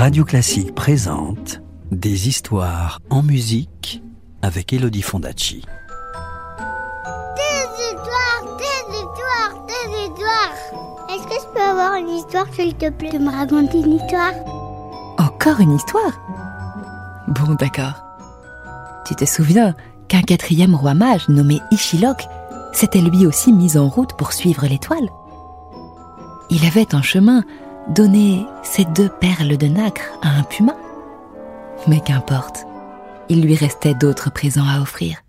Radio Classique présente Des histoires en musique avec Elodie Fondacci. Des histoires, des histoires, des histoires. Est-ce que je peux avoir une histoire, s'il te plaît, de me raconter une histoire? Encore une histoire? Bon, d'accord. Tu te souviens qu'un quatrième roi mage nommé Ishilok s'était lui aussi mis en route pour suivre l'étoile? Il avait en chemin donner ces deux perles de nacre à un puma Mais qu'importe, il lui restait d'autres présents à offrir.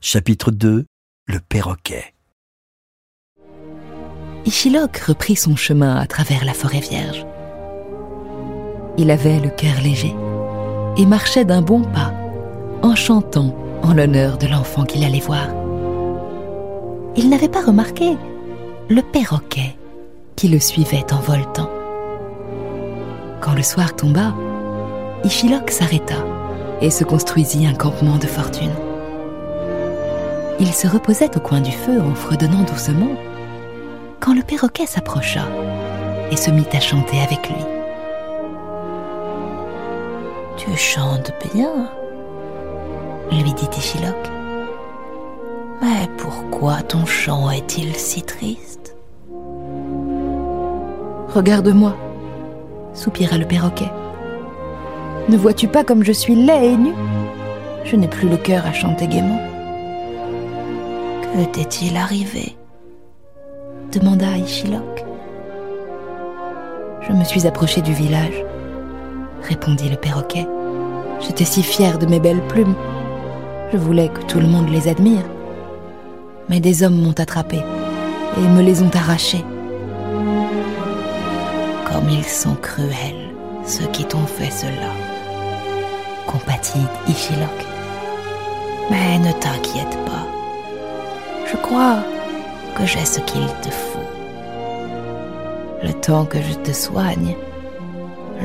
Chapitre 2 Le perroquet. Ishilok reprit son chemin à travers la forêt vierge. Il avait le cœur léger et marchait d'un bon pas, en chantant en l'honneur de l'enfant qu'il allait voir. Il n'avait pas remarqué le perroquet qui le suivait en voltant. Quand le soir tomba, Ishilok s'arrêta et se construisit un campement de fortune. Il se reposait au coin du feu en fredonnant doucement quand le perroquet s'approcha et se mit à chanter avec lui. Tu chantes bien, lui dit Ishilok. Mais pourquoi ton chant est-il si triste? Regarde-moi, soupira le perroquet. Ne vois-tu pas comme je suis laid et nu? Je n'ai plus le cœur à chanter gaiement. Que t'est-il arrivé? demanda Ishilok. Je me suis approché du village, répondit le perroquet. J'étais si fier de mes belles plumes. Je voulais que tout le monde les admire. Mais des hommes m'ont attrapé et me les ont arrachés. Comme ils sont cruels, ceux qui t'ont fait cela, compatit Ishilok. Mais ne t'inquiète pas. Je crois que j'ai ce qu'il te faut. Le temps que je te soigne,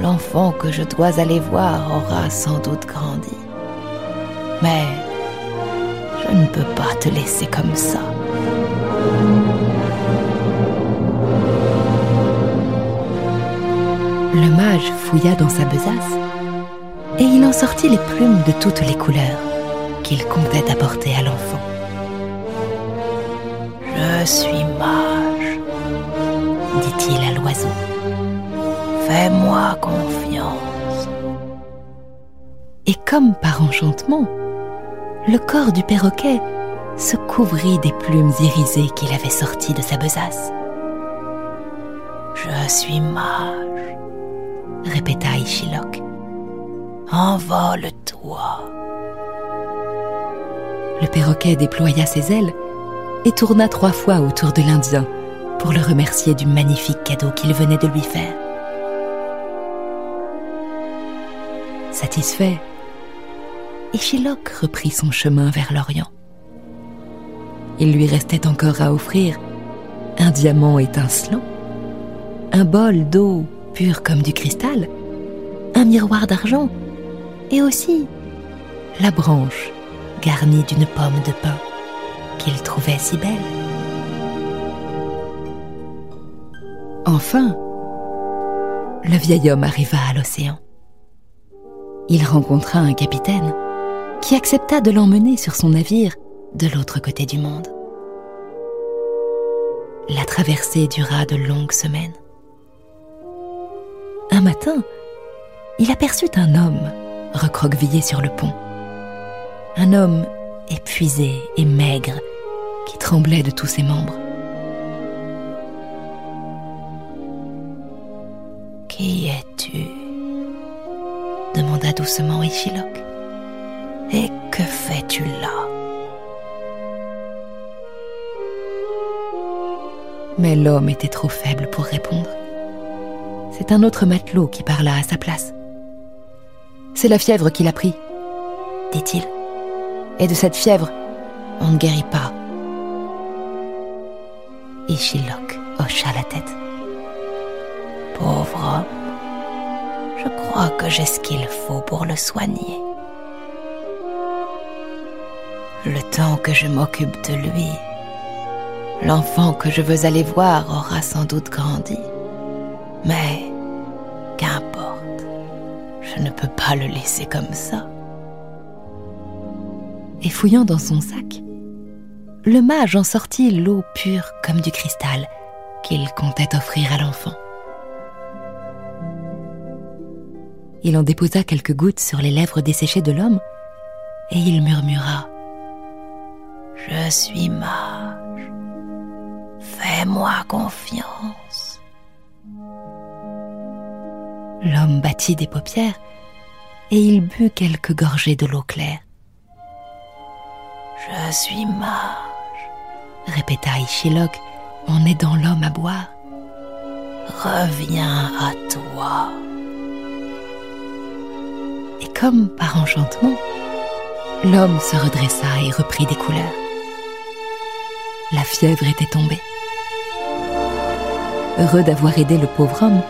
l'enfant que je dois aller voir aura sans doute grandi. Mais je ne peux pas te laisser comme ça. Le mage fouilla dans sa besace et il en sortit les plumes de toutes les couleurs qu'il comptait apporter à l'enfant. Je suis mage, dit-il à l'oiseau. Fais-moi confiance. Et comme par enchantement, le corps du perroquet se couvrit des plumes irisées qu'il avait sorties de sa besace. Je suis mage, répéta Ishilok. Envole-toi. Le perroquet déploya ses ailes et tourna trois fois autour de l'Indien pour le remercier du magnifique cadeau qu'il venait de lui faire. Satisfait, Ishilok reprit son chemin vers l'Orient. Il lui restait encore à offrir un diamant étincelant, un bol d'eau pur comme du cristal, un miroir d'argent et aussi la branche garnie d'une pomme de pin qu'il trouvait si belle. Enfin, le vieil homme arriva à l'océan. Il rencontra un capitaine qui accepta de l'emmener sur son navire de l'autre côté du monde. La traversée dura de longues semaines matin, il aperçut un homme recroquevillé sur le pont. Un homme épuisé et maigre qui tremblait de tous ses membres. Qui es-tu? demanda doucement Ishilok. Et que fais-tu là? Mais l'homme était trop faible pour répondre c'est un autre matelot qui parla à sa place. C'est la fièvre qui l'a pris, dit-il. Et de cette fièvre, on ne guérit pas. Ishilok hocha la tête. Pauvre homme, je crois que j'ai ce qu'il faut pour le soigner. Le temps que je m'occupe de lui, l'enfant que je veux aller voir aura sans doute grandi. Mais Je ne peux pas le laisser comme ça. Et fouillant dans son sac, le mage en sortit l'eau pure comme du cristal qu'il comptait offrir à l'enfant. Il en déposa quelques gouttes sur les lèvres desséchées de l'homme et il murmura ⁇ Je suis mage, fais-moi confiance ⁇ L'homme battit des paupières et il but quelques gorgées de l'eau claire. Je suis mage, répéta Ishilok en aidant l'homme à boire. Reviens à toi comme par enchantement, l'homme se redressa et reprit des couleurs. La fièvre était tombée. Heureux d'avoir aidé le pauvre homme,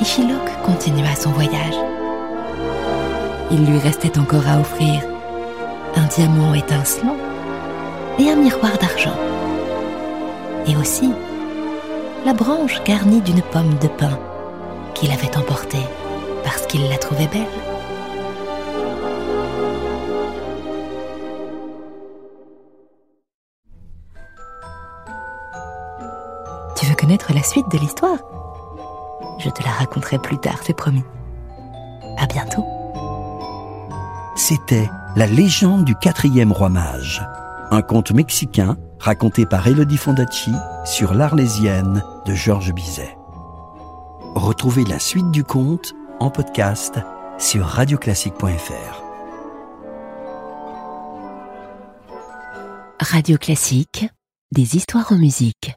Ishilok continua son voyage. Il lui restait encore à offrir un diamant étincelant et un miroir d'argent. Et aussi la branche garnie d'une pomme de pin qu'il avait emportée parce qu'il la trouvait belle. Tu veux connaître la suite de l'histoire? Je te la raconterai plus tard, c'est promis. À bientôt. C'était La légende du quatrième roi mage, un conte mexicain raconté par Elodie Fondacci sur l'Arlésienne de Georges Bizet. Retrouvez la suite du conte en podcast sur radioclassique.fr. Radio Classique, des histoires en musique.